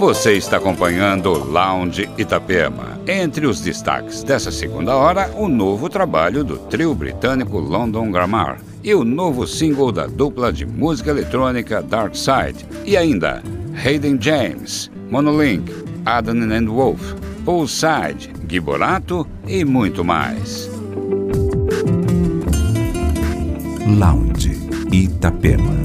Você está acompanhando Lounge Itapema. Entre os destaques dessa segunda hora, o novo trabalho do trio britânico London Grammar e o novo single da dupla de música eletrônica Dark Side. E ainda Hayden James, Monolink, Adam and Wolf, Poolside, Giborato e muito mais. Lounge Itapema.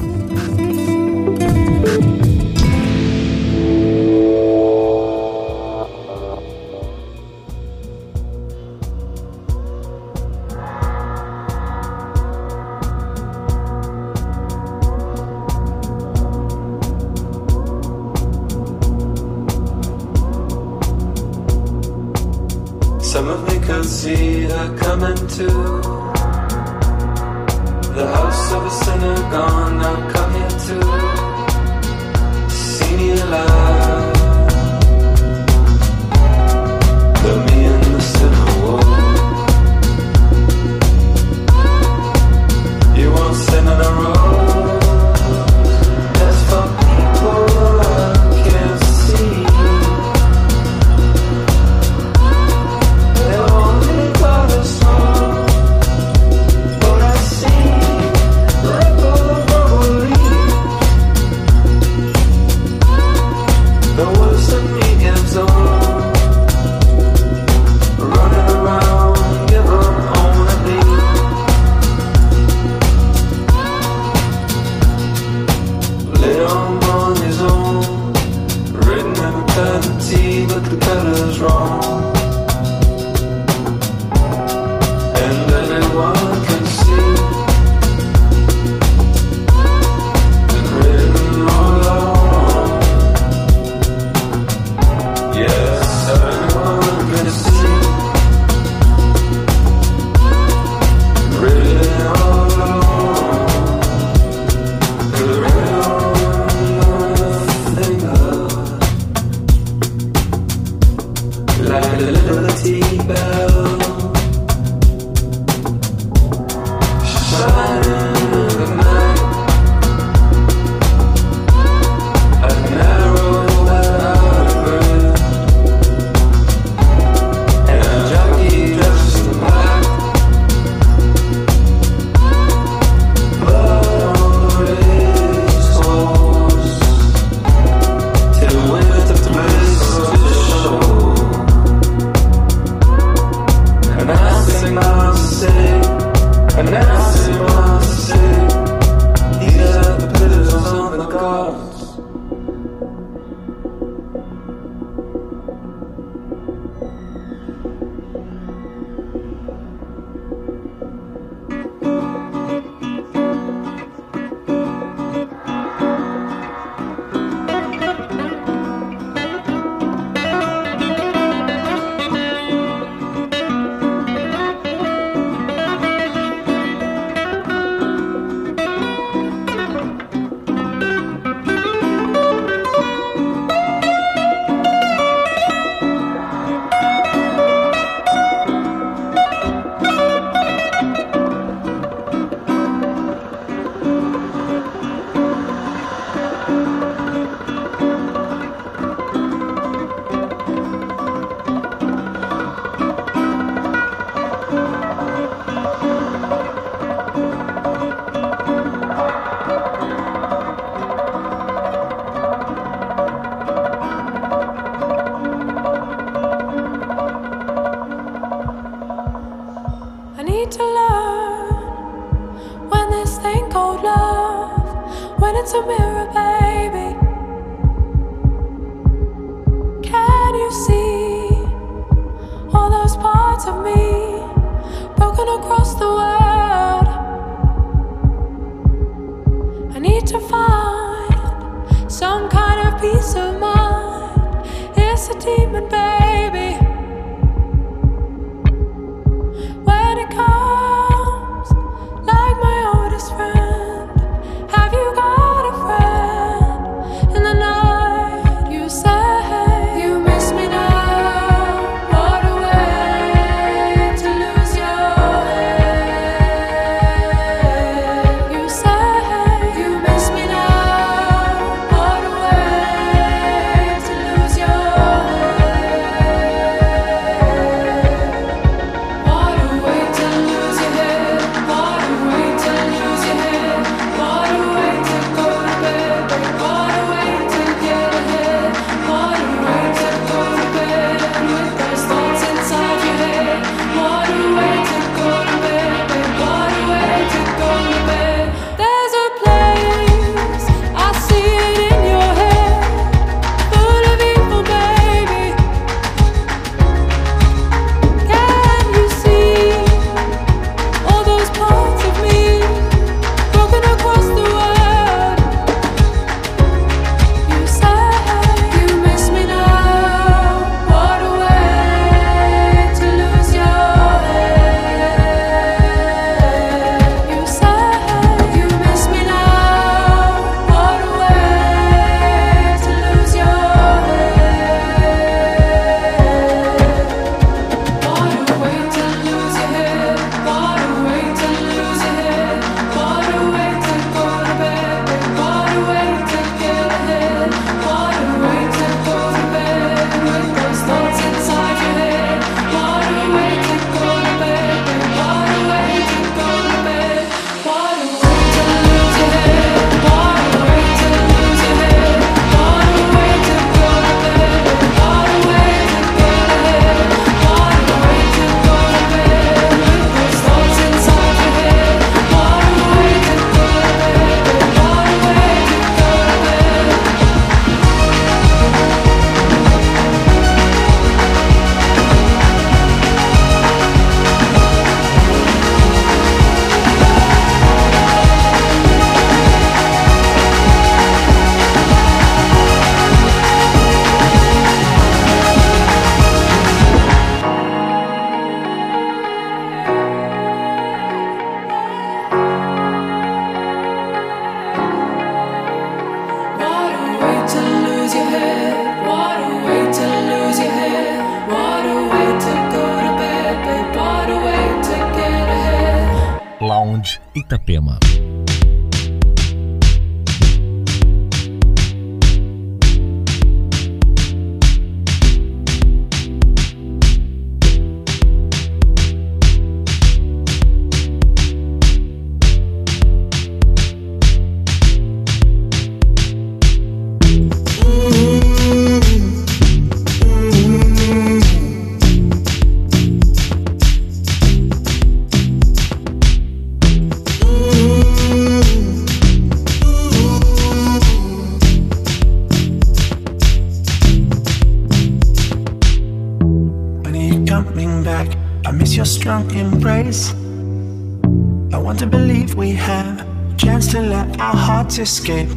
Escape.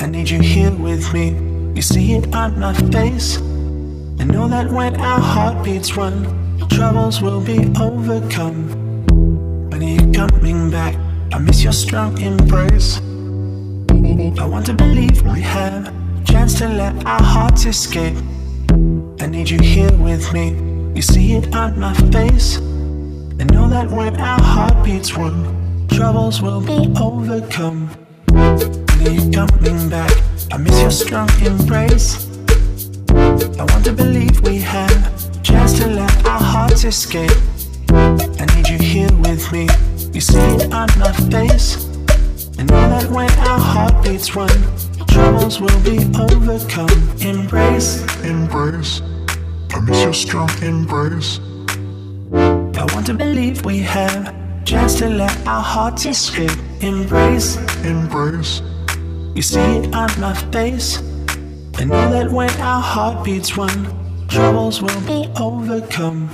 I need you here with me. You see it on my face. I know that when our heartbeats run, troubles will be overcome. When are you coming back? I miss your strong embrace. I want to believe we have a chance to let our hearts escape. I need you here with me. You see it on my face. I know that when our heartbeats run, troubles will be overcome you coming back. I miss your strong embrace. I want to believe we have a chance to let our hearts escape. I need you here with me. You see it on my face. And know that when our heartbeats run, troubles will be overcome. Embrace, embrace. I miss your strong embrace. I want to believe we have chance to let our hearts escape. Embrace, embrace. You see it on my face. I know that when our heartbeats run, troubles will be overcome.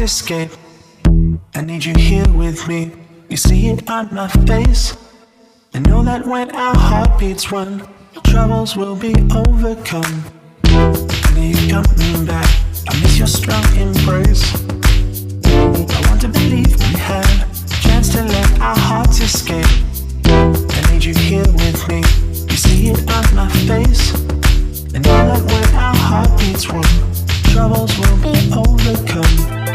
Escape. I need you here with me. You see it on my face. I know that when our heartbeats run, troubles will be overcome. I need you coming back. I miss your strong embrace. I want to believe we have a chance to let our hearts escape. I need you here with me. You see it on my face. I know that when our heartbeats run, troubles will be overcome.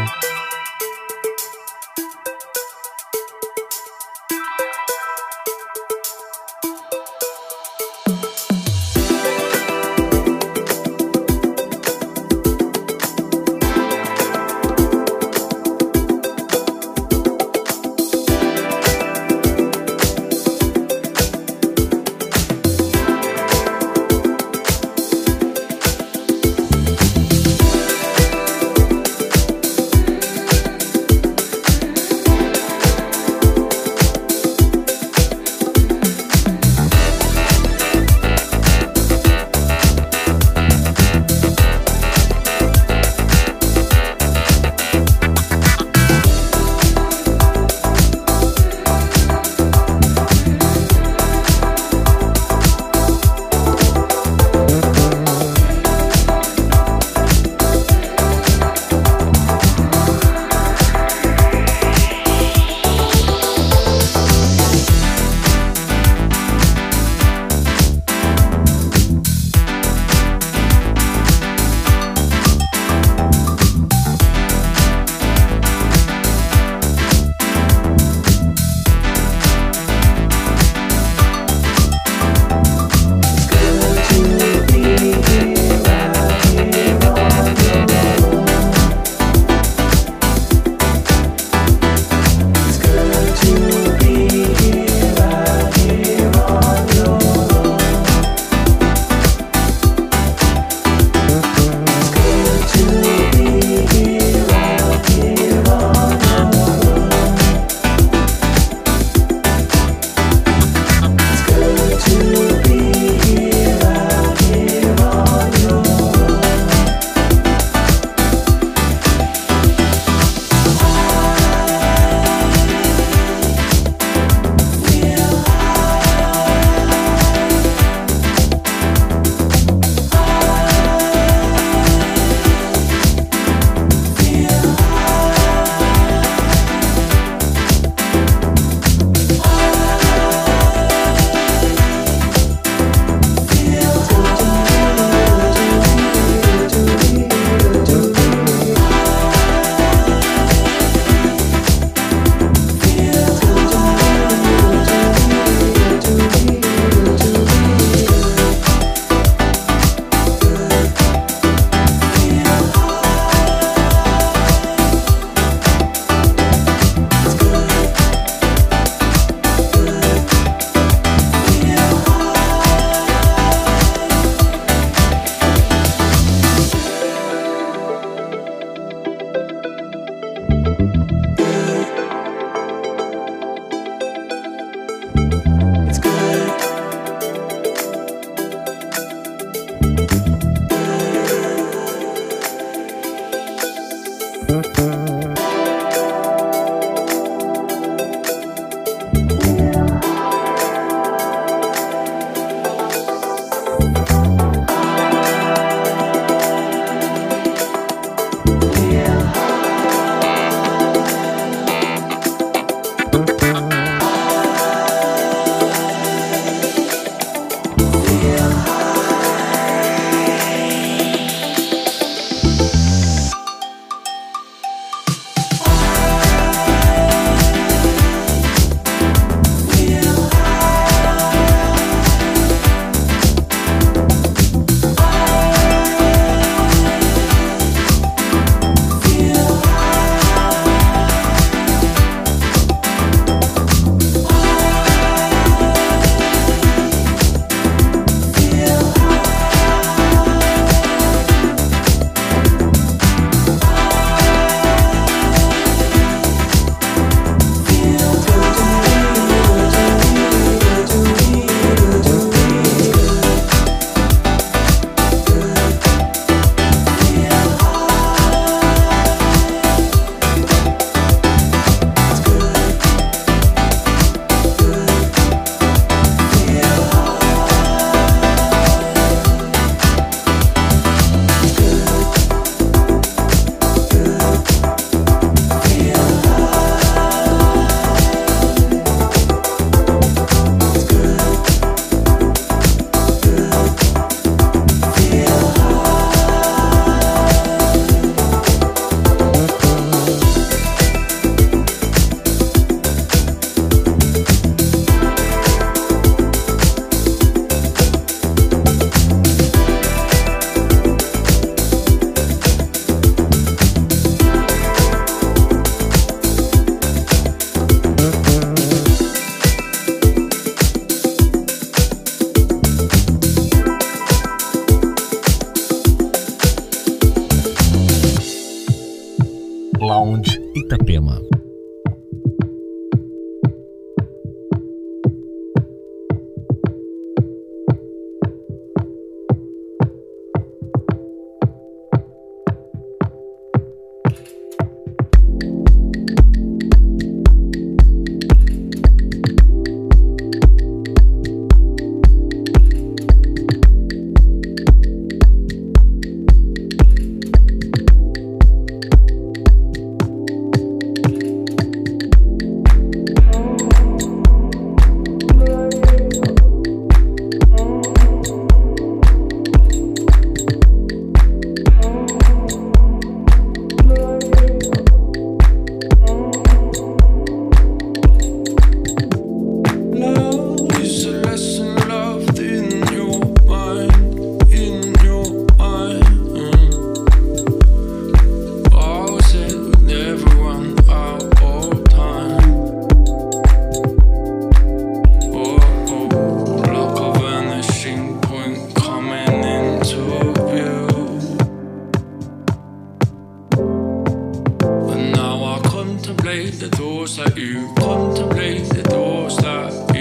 Contemplate the doors that you contemplate the doors that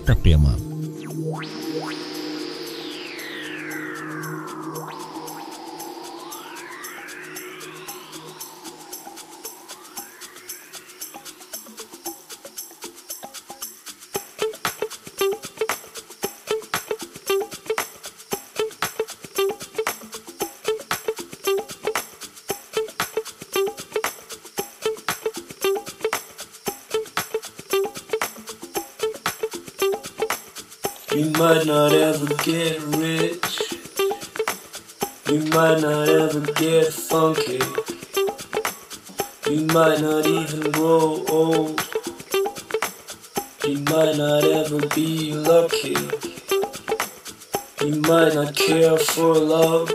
might get rich. You might not ever get funky. You might not even grow old. You might not ever be lucky. You might not care for love.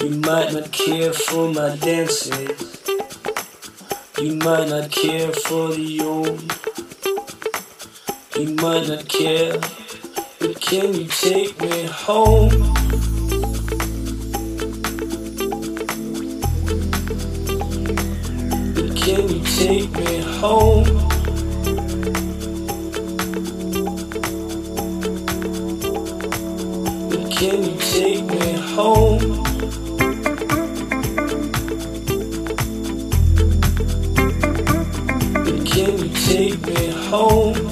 You might not care for my dances. You might not care for the old. You might not care, but can you take me home? But can you take me home? But can you take me home? But can you take me home?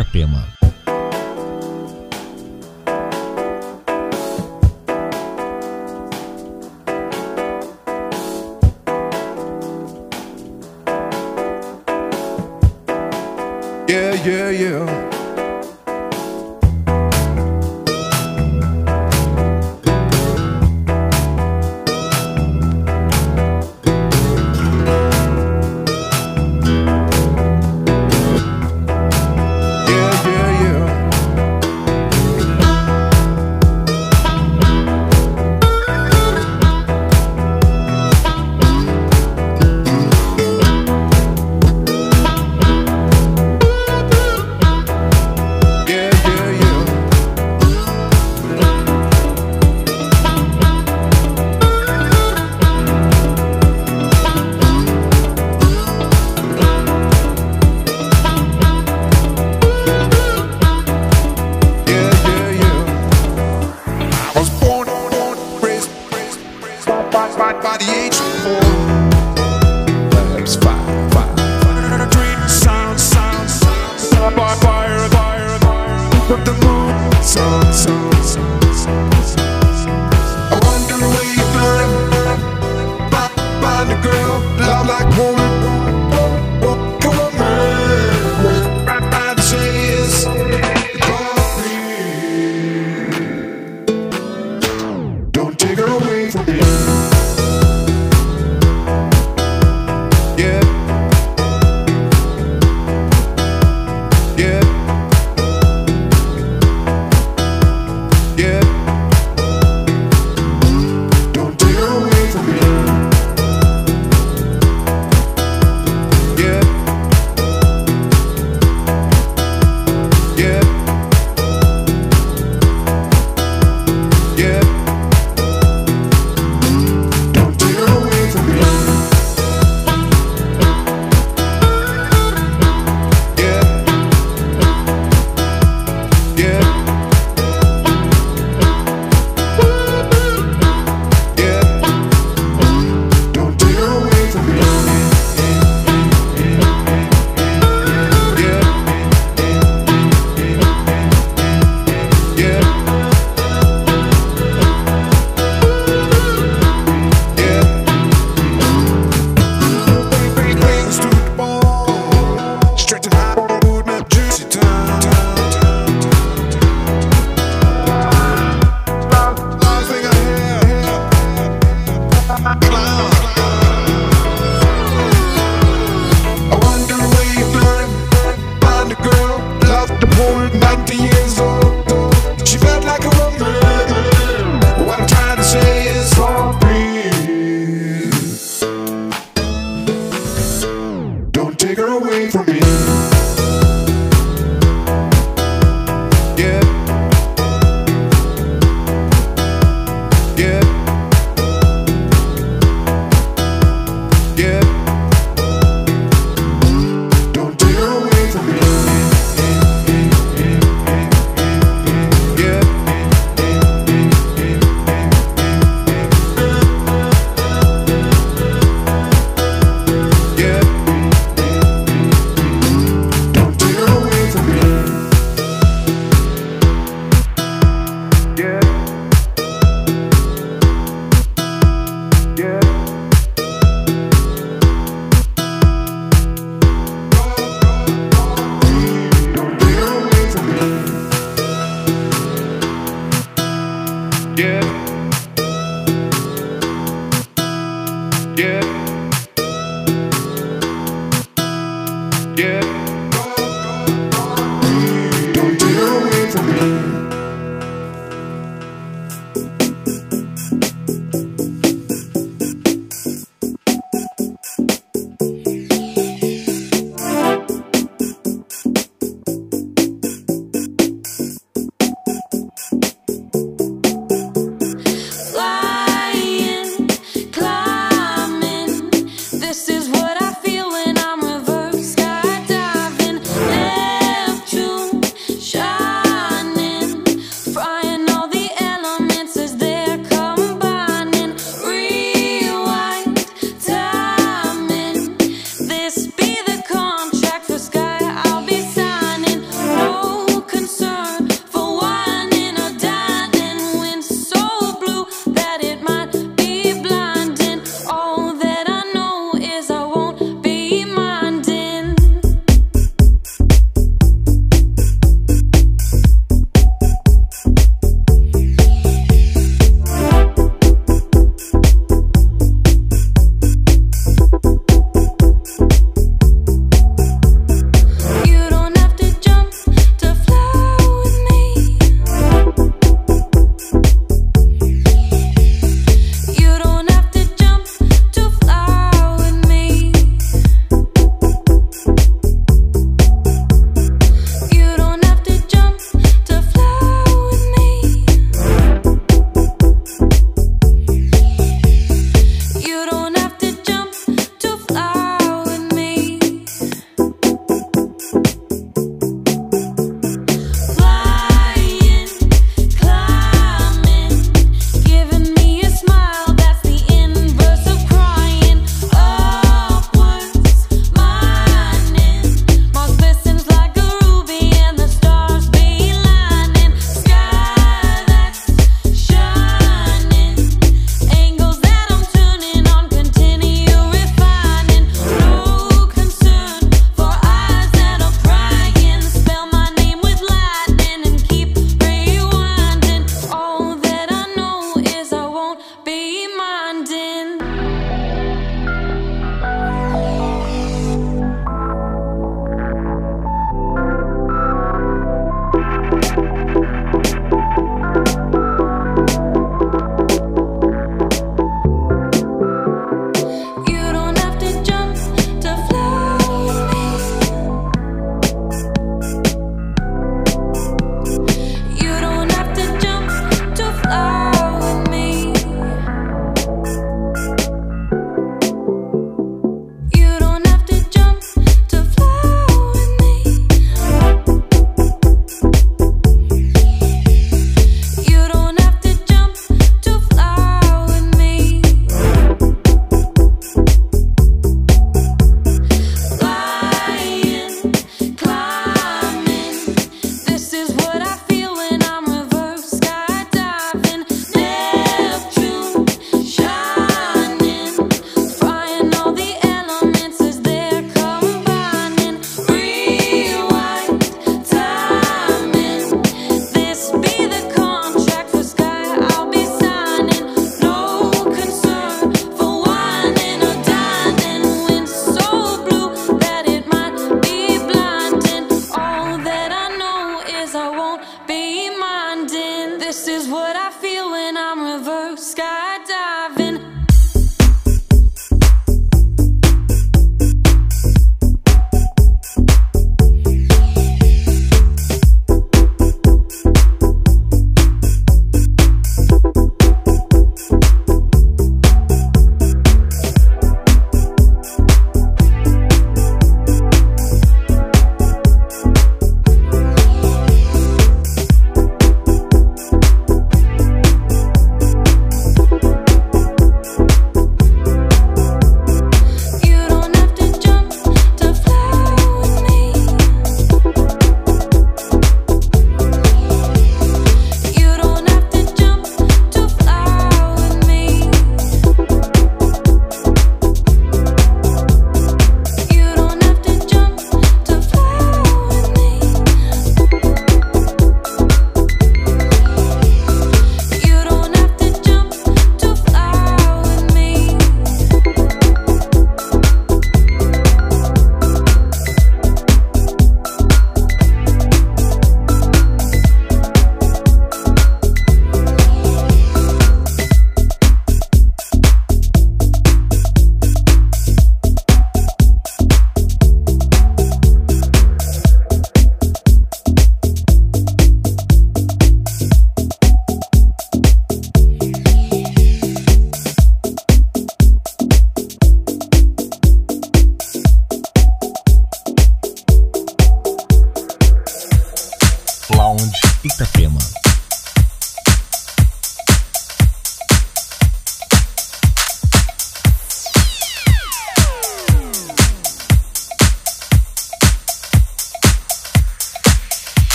Itapema.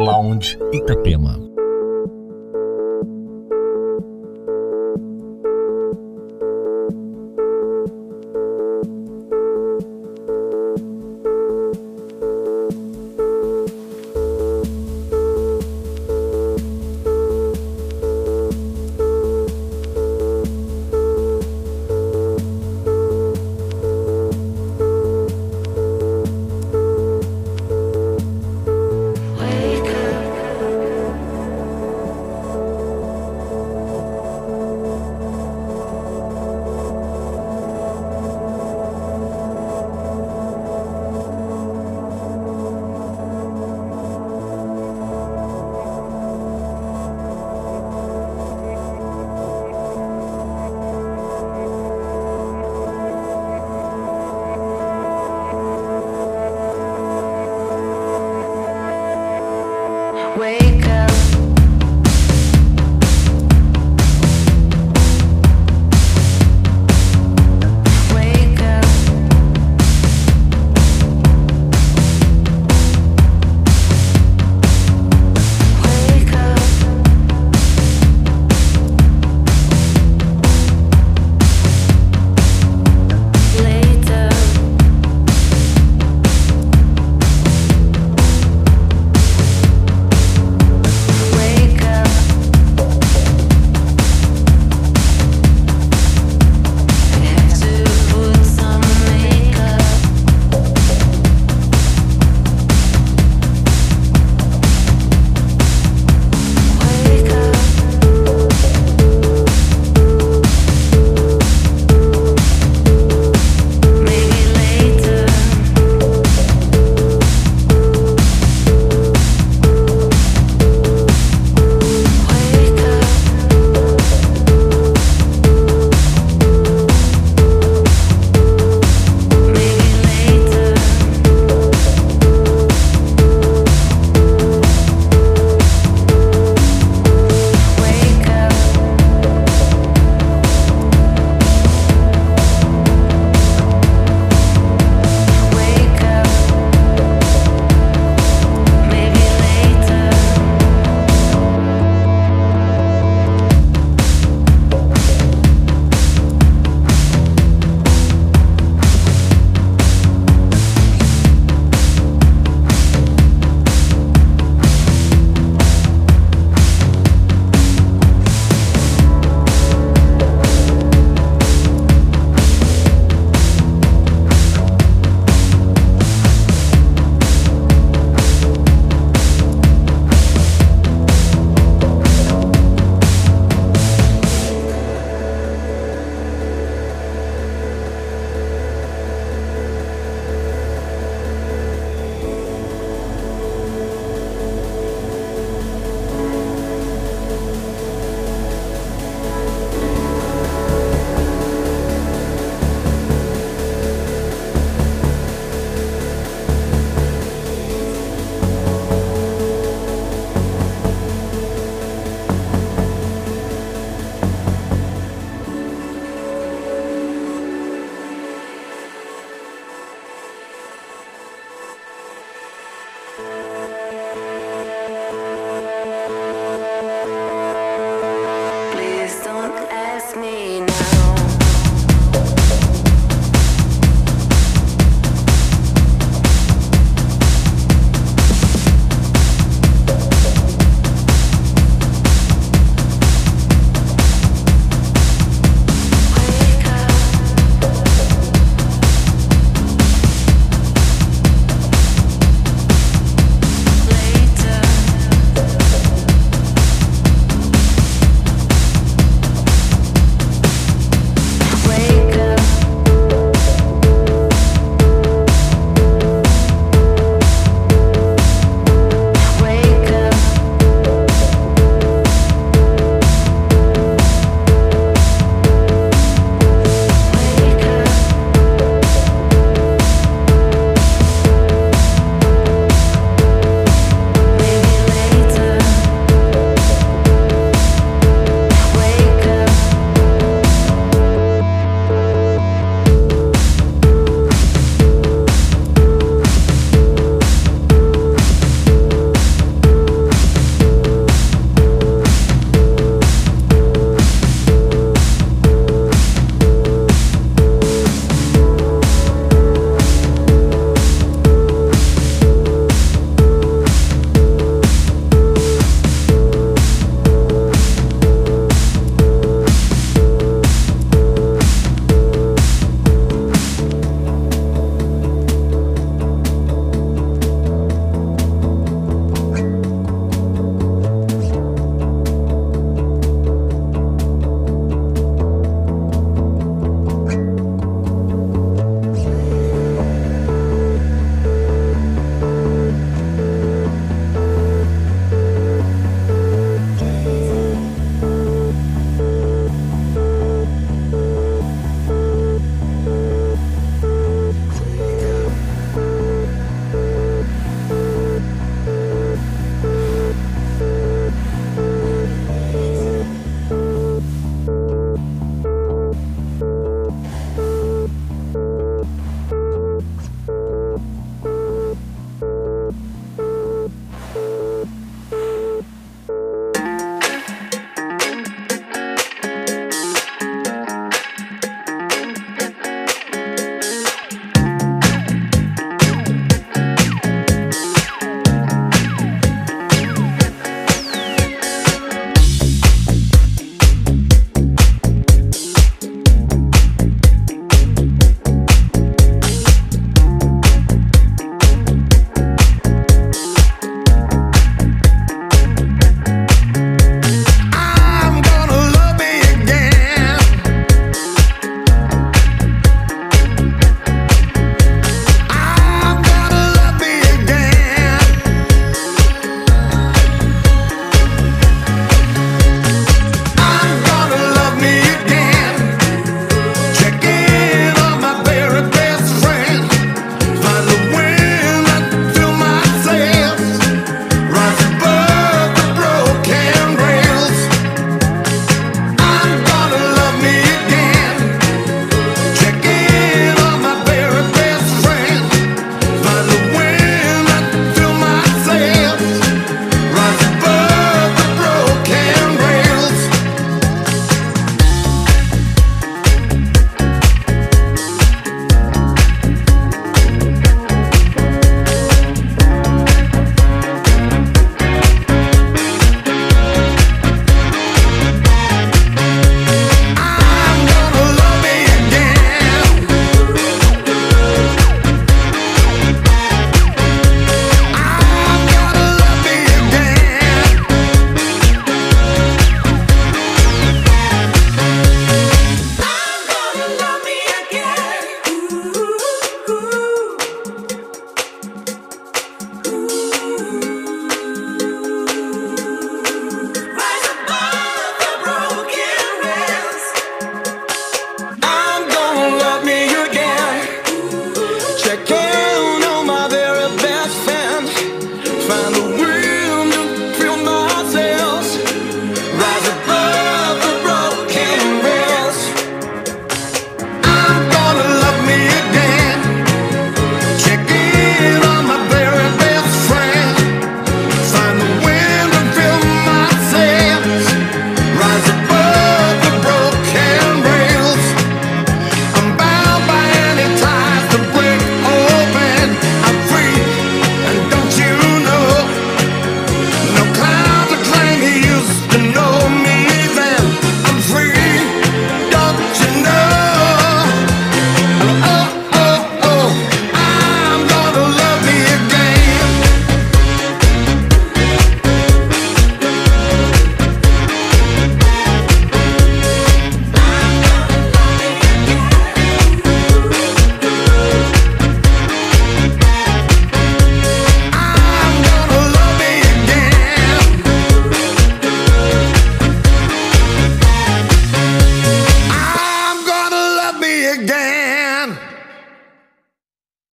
Lounge Itapema.